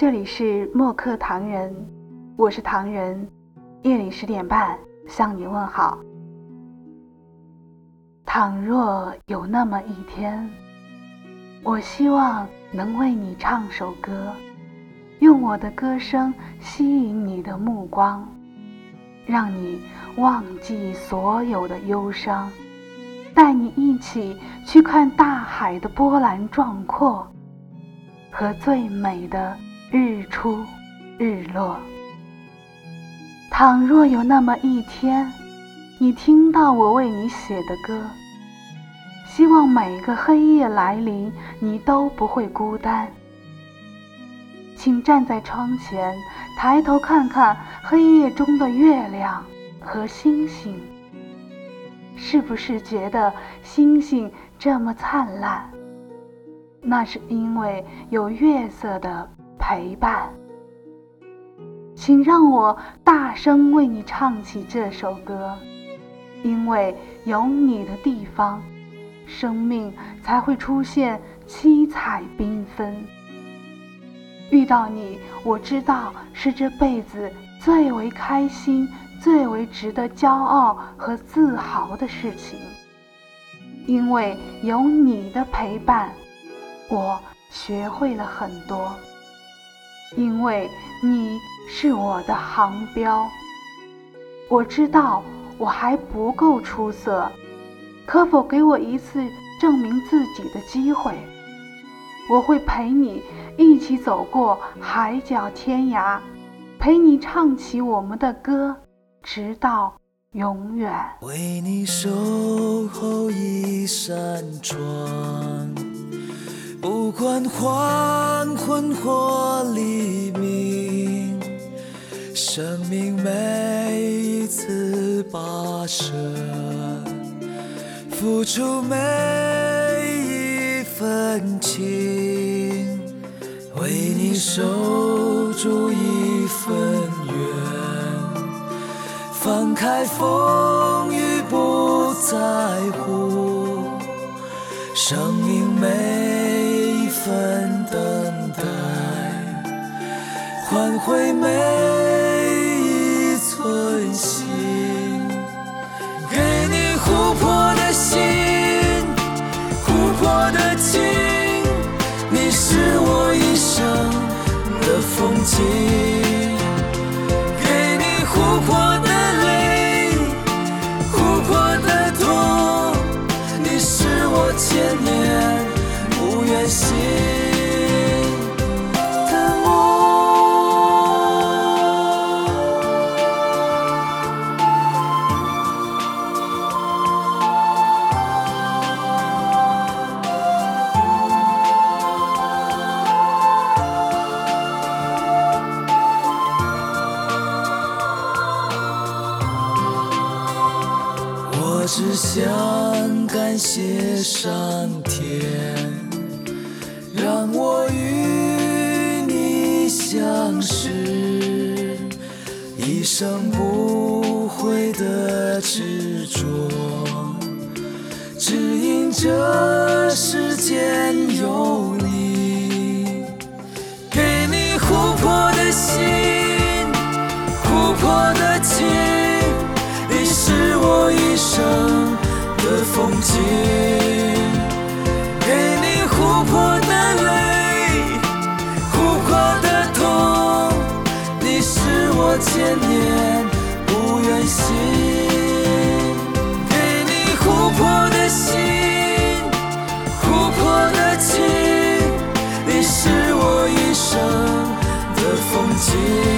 这里是墨客唐人，我是唐人，夜里十点半向你问好。倘若有那么一天，我希望能为你唱首歌，用我的歌声吸引你的目光，让你忘记所有的忧伤，带你一起去看大海的波澜壮阔和最美的。日出，日落。倘若有那么一天，你听到我为你写的歌，希望每个黑夜来临，你都不会孤单。请站在窗前，抬头看看黑夜中的月亮和星星，是不是觉得星星这么灿烂？那是因为有月色的。陪伴，请让我大声为你唱起这首歌，因为有你的地方，生命才会出现七彩缤纷。遇到你，我知道是这辈子最为开心、最为值得骄傲和自豪的事情。因为有你的陪伴，我学会了很多。因为你是我的航标，我知道我还不够出色，可否给我一次证明自己的机会？我会陪你一起走过海角天涯，陪你唱起我们的歌，直到永远。为你守候一扇窗。不管黄昏或黎明，生命每一次跋涉，付出每一份情，为你守住一份缘，放开风雨不在乎，生命每。换回每一寸心，给你湖泊的心，湖泊的情，你是我一生的风景，给你湖泊的泪，湖泊的痛，你是我千年。不愿醒。我只想感谢上天，让我与你相识，一生不悔的执着，只因这世界的风景，给你琥珀的泪，琥珀的痛，你是我千年不愿醒。给你琥珀的心，琥珀的情，你是我一生的风景。